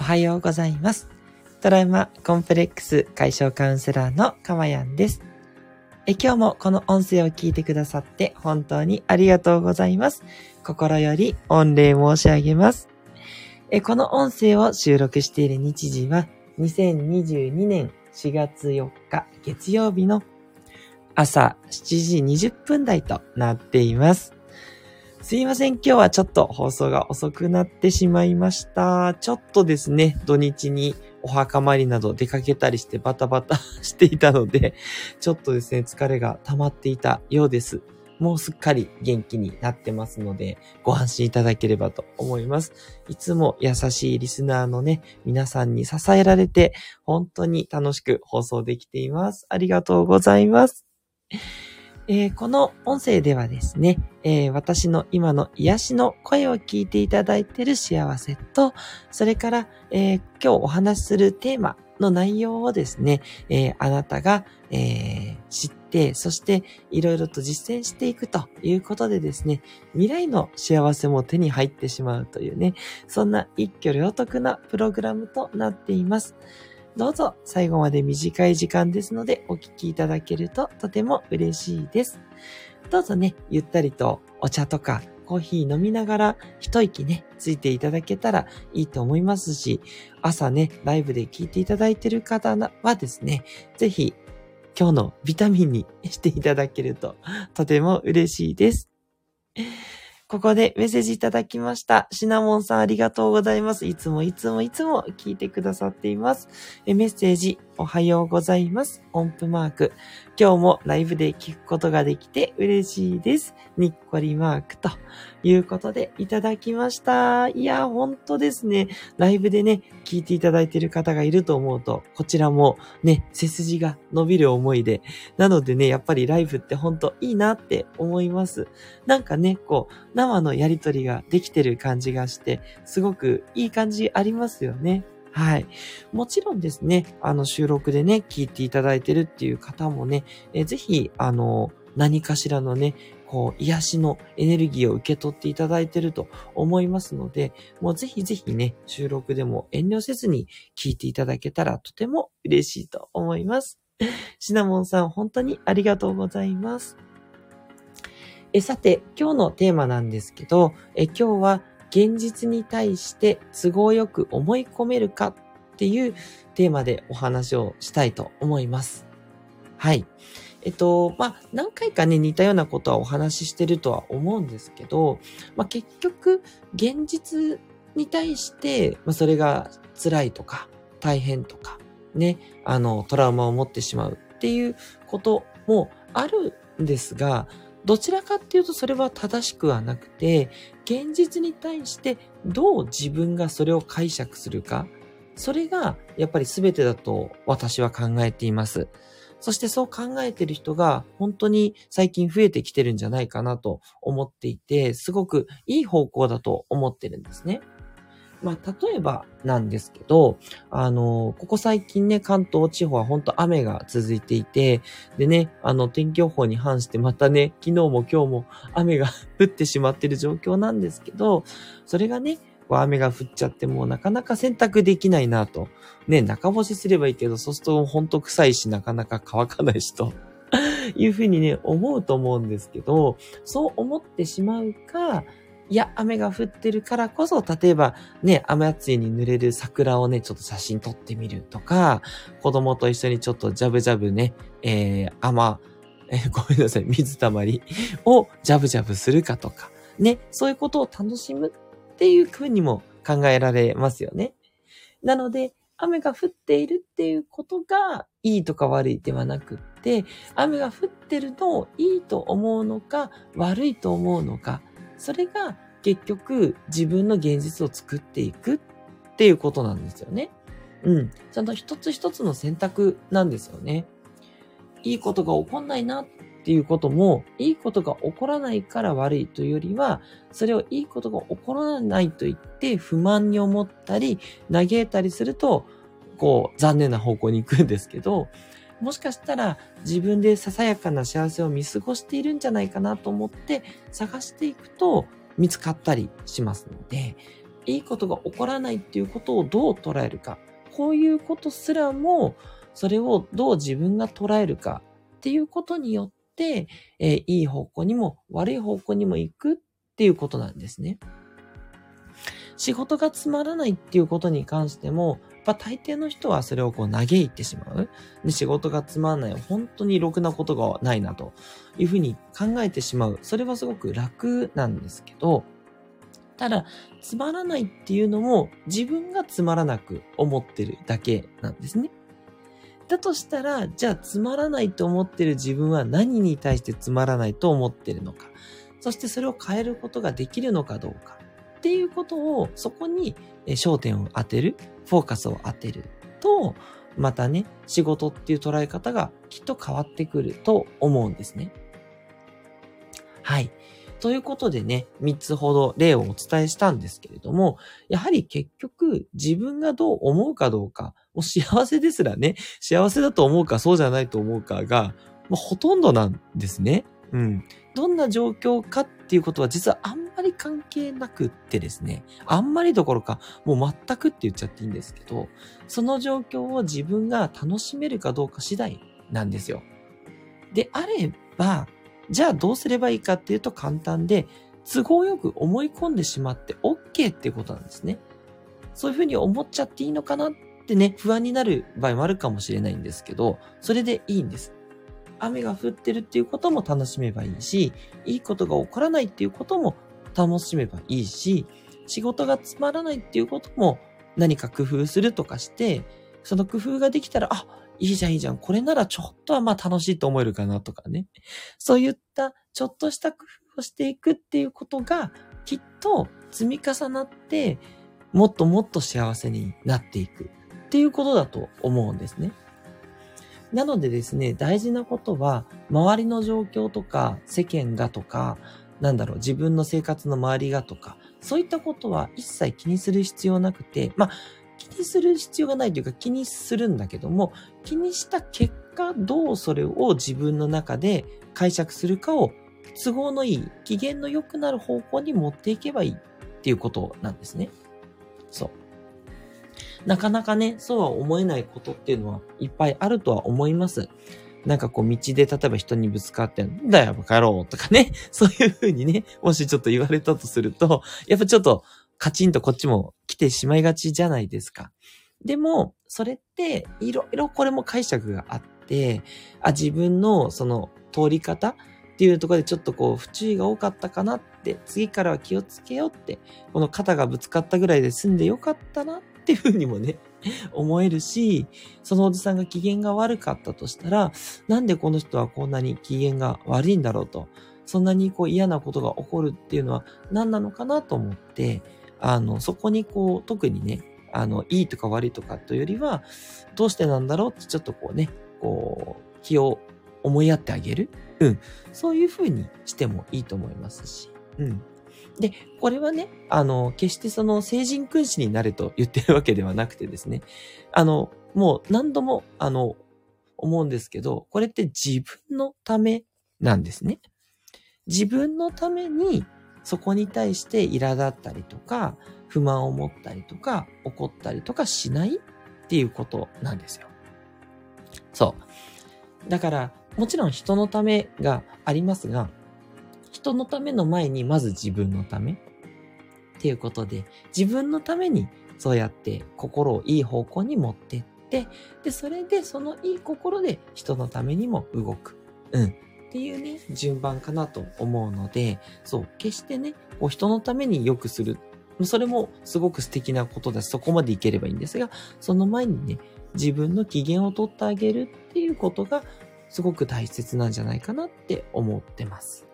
おはようございます。トラウマコンプレックス解消カウンセラーのかまやんです。え今日もこの音声を聞いてくださって本当にありがとうございます。心より御礼申し上げます。えこの音声を収録している日時は2022年4月4日月曜日の朝7時20分台となっています。すいません。今日はちょっと放送が遅くなってしまいました。ちょっとですね、土日にお墓参りなど出かけたりしてバタバタしていたので、ちょっとですね、疲れが溜まっていたようです。もうすっかり元気になってますので、ご安心いただければと思います。いつも優しいリスナーのね、皆さんに支えられて、本当に楽しく放送できています。ありがとうございます。えー、この音声ではですね、えー、私の今の癒しの声を聞いていただいている幸せと、それから、えー、今日お話しするテーマの内容をですね、えあなたが、え知って、そしていろいろと実践していくということでですね、未来の幸せも手に入ってしまうというね、そんな一挙両得なプログラムとなっています。どうぞ最後まで短い時間ですのでお聞きいただけるととても嬉しいです。どうぞね、ゆったりとお茶とかコーヒー飲みながら一息ね、ついていただけたらいいと思いますし、朝ね、ライブで聞いていただいている方はですね、ぜひ今日のビタミンにしていただけるととても嬉しいです。ここでメッセージいただきました。シナモンさんありがとうございます。いつもいつもいつも聞いてくださっています。えメッセージおはようございます。音符マーク。今日もライブで聞くことができて嬉しいです。にっこりマークということでいただきました。いや、本当ですね。ライブでね、聞いていただいている方がいると思うと、こちらもね、背筋が伸びる思いで。なのでね、やっぱりライブって本当いいなって思います。なんかね、こう、生のやりとりができてる感じがして、すごくいい感じありますよね。はい。もちろんですね、あの収録でね、聞いていただいてるっていう方もね、えぜひ、あの、何かしらのね、こう、癒しのエネルギーを受け取っていただいてると思いますので、もうぜひぜひね、収録でも遠慮せずに聞いていただけたらとても嬉しいと思います。シナモンさん、本当にありがとうございます。えさて、今日のテーマなんですけど、え今日は現実に対して都合よく思い込めるかっていうテーマでお話をしたいと思います。はい。えっと、まあ、何回かね、似たようなことはお話ししてるとは思うんですけど、まあ、結局、現実に対して、まあ、それが辛いとか、大変とか、ね、あの、トラウマを持ってしまうっていうこともあるんですが、どちらかっていうとそれは正しくはなくて、現実に対してどう自分がそれを解釈するか、それがやっぱり全てだと私は考えています。そしてそう考えてる人が本当に最近増えてきてるんじゃないかなと思っていて、すごくいい方向だと思ってるんですね。まあ、例えばなんですけど、あの、ここ最近ね、関東地方は本当雨が続いていて、でね、あの、天気予報に反してまたね、昨日も今日も雨が 降ってしまってる状況なんですけど、それがね、雨が降っちゃってもうなかなか洗濯できないなと。ね、中干しすればいいけど、そうするとほんと臭いし、なかなか乾かないしと。いうふうにね、思うと思うんですけど、そう思ってしまうか、いや、雨が降ってるからこそ、例えばね、雨暑いに濡れる桜をね、ちょっと写真撮ってみるとか、子供と一緒にちょっとジャブジャブね、えー、雨、えー、ごめんなさい、水たまりをジャブジャブするかとか、ね、そういうことを楽しむっていう風にも考えられますよね。なので、雨が降っているっていうことがいいとか悪いではなくって、雨が降ってるのをいいと思うのか悪いと思うのか、それが結局自分の現実を作っていくっていうことなんですよね。うん。ちゃんと一つ一つの選択なんですよね。いいことが起こんないなっていうことも、いいことが起こらないから悪いというよりは、それをいいことが起こらないと言って不満に思ったり、嘆いたりすると、こう、残念な方向に行くんですけど、もしかしたら自分でささやかな幸せを見過ごしているんじゃないかなと思って探していくと見つかったりしますので、いいことが起こらないっていうことをどう捉えるか。こういうことすらも、それをどう自分が捉えるかっていうことによって、えー、いい方向にも悪い方向にも行くっていうことなんですね。仕事がつまらないっていうことに関しても、やっぱ大抵の人はそれをこう嘆いてしまう。で、仕事がつまらない。本当にろくなことがないなというふうに考えてしまう。それはすごく楽なんですけど、ただ、つまらないっていうのも自分がつまらなく思ってるだけなんですね。だとしたら、じゃあつまらないと思ってる自分は何に対してつまらないと思ってるのか。そしてそれを変えることができるのかどうか。っていうことを、そこに焦点を当てる、フォーカスを当てると、またね、仕事っていう捉え方がきっと変わってくると思うんですね。はい。ということでね、3つほど例をお伝えしたんですけれども、やはり結局自分がどう思うかどうか、もう幸せですらね、幸せだと思うかそうじゃないと思うかが、もうほとんどなんですね。うん。どんな状況かっていうことは実はあんまり関係なくってですね、あんまりどころか、もう全くって言っちゃっていいんですけど、その状況を自分が楽しめるかどうか次第なんですよ。であれば、じゃあどうすればいいかっていうと簡単で、都合よく思い込んでしまって OK っていうことなんですね。そういうふうに思っちゃっていいのかなってね、不安になる場合もあるかもしれないんですけど、それでいいんです。雨が降ってるっていうことも楽しめばいいし、いいことが起こらないっていうことも楽しめばいいし、仕事がつまらないっていうことも何か工夫するとかして、その工夫ができたら、あ、いいじゃんいいじゃん。これならちょっとはまあ楽しいと思えるかなとかね。そういったちょっとした工夫をしていくっていうことがきっと積み重なってもっともっと幸せになっていくっていうことだと思うんですね。なのでですね、大事なことは周りの状況とか世間がとかなんだろう、自分の生活の周りがとか、そういったことは一切気にする必要なくて、まあ、気にする必要がないというか気にするんだけども、気にした結果、どうそれを自分の中で解釈するかを都合のいい、機嫌の良くなる方向に持っていけばいいっていうことなんですね。そう。なかなかね、そうは思えないことっていうのはいっぱいあるとは思います。なんかこう道で例えば人にぶつかって、んだよ、バカ野郎とかね、そういう風にね、もしちょっと言われたとすると、やっぱちょっとカチンとこっちも来てしまいがちじゃないですか。でも、それって、いろいろこれも解釈があって、あ、自分のその通り方っていうところでちょっとこう不注意が多かったかなって、次からは気をつけようって、この肩がぶつかったぐらいで済んでよかったなっていうふうにもね、思えるし、そのおじさんが機嫌が悪かったとしたら、なんでこの人はこんなに機嫌が悪いんだろうと、そんなにこう嫌なことが起こるっていうのは何なのかなと思って、あの、そこにこう、特にね、あの、いいとか悪いとかというよりは、どうしてなんだろうってちょっとこうね、こう、気を思いやってあげる。うん。そういう風にしてもいいと思いますし。うん。で、これはね、あの、決してその成人君子になれと言ってるわけではなくてですね、あの、もう何度も、あの、思うんですけど、これって自分のためなんですね。自分のために、そこに対して苛立ったりとか、不満を持ったりとか、怒ったりとかしないっていうことなんですよ。そう。だから、もちろん人のためがありますが、人のための前にまず自分のため？っていうことで、自分のためにそうやって心をいい方向に持ってって、で、それでそのいい心で人のためにも動く。うん。っていうね、順番かなと思うので、そう、決してね、こう人のために良くする。それもすごく素敵なことだし、そこまでいければいいんですが、その前にね、自分の機嫌を取ってあげるっていうことがすごく大切なんじゃないかなって思ってます。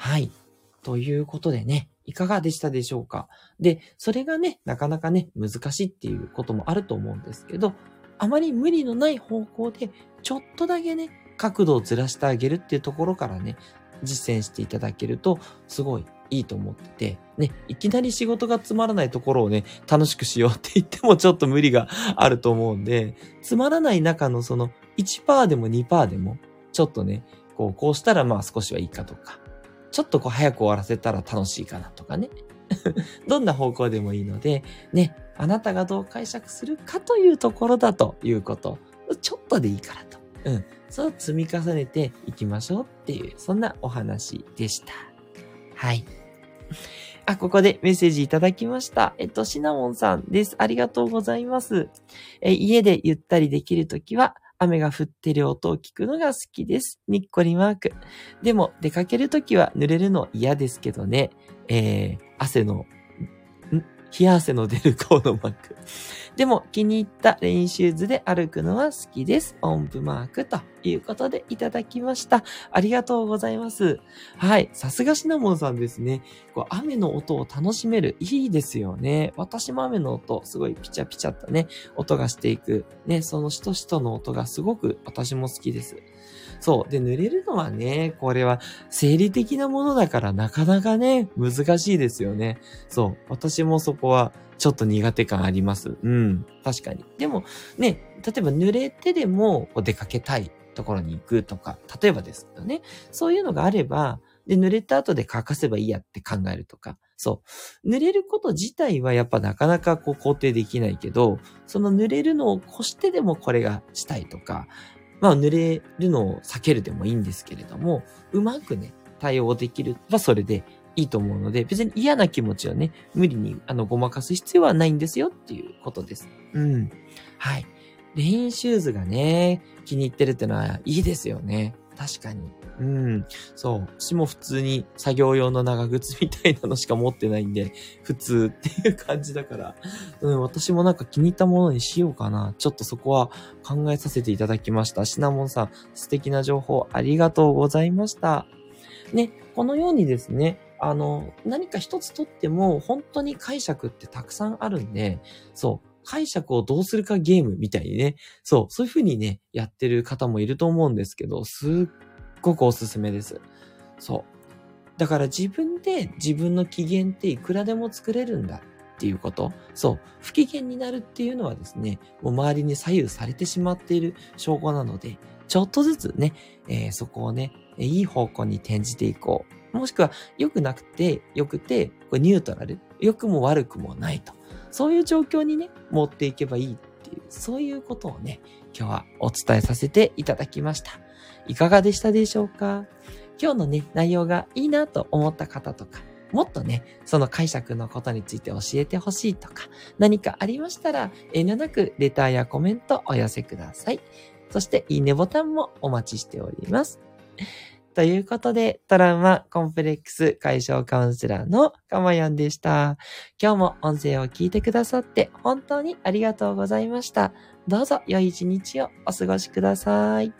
はい。ということでね、いかがでしたでしょうか？で、それがね、なかなかね、難しいっていうこともあると思うんですけど、あまり無理のない方向で、ちょっとだけね、角度をずらしてあげるっていうところからね、実践していただけると、すごいいいと思ってて、ね、いきなり仕事がつまらないところをね、楽しくしようって言ってもちょっと無理があると思うんで、つまらない中のその1%でも2%でも、ちょっとね、こう、こうしたらまあ少しはいいかとか、ちょっとこう早く終わらせたら楽しいかなとかね。どんな方向でもいいので、ね、あなたがどう解釈するかというところだということ。ちょっとでいいからと。うん。そう積み重ねていきましょうっていう、そんなお話でした。はい。あ、ここでメッセージいただきました。えっと、シナモンさんです。ありがとうございます。え家でゆったりできるときは、雨が降ってる音を聞くのが好きです。にっこりマーク。でも、出かけるときは濡れるの嫌ですけどね。えー、汗の冷や汗の出るコードマーク。でも気に入ったレインシューズで歩くのは好きです。音符マークということでいただきました。ありがとうございます。はい。さすがシナモンさんですね。こう雨の音を楽しめる。いいですよね。私も雨の音、すごいピチャピチャったね、音がしていく。ね、そのしとしとの音がすごく私も好きです。そう。で、濡れるのはね、これは生理的なものだからなかなかね、難しいですよね。そう。私もそこはちょっと苦手感あります。うん。確かに。でも、ね、例えば濡れてでも出かけたいところに行くとか、例えばですけどね。そういうのがあれば、で、濡れた後で乾かせばいいやって考えるとか。そう。濡れること自体はやっぱなかなかこう肯定できないけど、その濡れるのを越してでもこれがしたいとか、まあ濡れるのを避けるでもいいんですけれども、うまくね、対応できるはそれでいいと思うので、別に嫌な気持ちをね、無理にあのごまかす必要はないんですよっていうことです。うん。はい。レインシューズがね、気に入ってるってのはいいですよね。確かに。うん。そう。私も普通に作業用の長靴みたいなのしか持ってないんで、普通っていう感じだから、うん、私もなんか気に入ったものにしようかな。ちょっとそこは考えさせていただきました。シナモンさん、素敵な情報ありがとうございました。ね、このようにですね、あの、何か一つとっても本当に解釈ってたくさんあるんで、そう、解釈をどうするかゲームみたいにね、そう、そういう風にね、やってる方もいると思うんですけど、すっごくおすすめです。そう。だから自分で自分の機嫌っていくらでも作れるんだっていうこと。そう。不機嫌になるっていうのはですね、もう周りに左右されてしまっている証拠なので、ちょっとずつね、えー、そこをね、いい方向に転じていこう。もしくは、良くなくて、良くて、これニュートラル。良くも悪くもないと。そういう状況にね、持っていけばいいっていう、そういうことをね、今日はお伝えさせていただきました。いかがでしたでしょうか？今日のね、内容がいいなと思った方とか、もっとね、その解釈のことについて教えてほしいとか、何かありましたら、遠慮なくレターやコメントお寄せください。そして、いいねボタンもお待ちしております。ということで、トラウマコンプレックス解消カウンセラーのかまやんでした。今日も音声を聞いてくださって本当にありがとうございました。どうぞ良い一日をお過ごしください。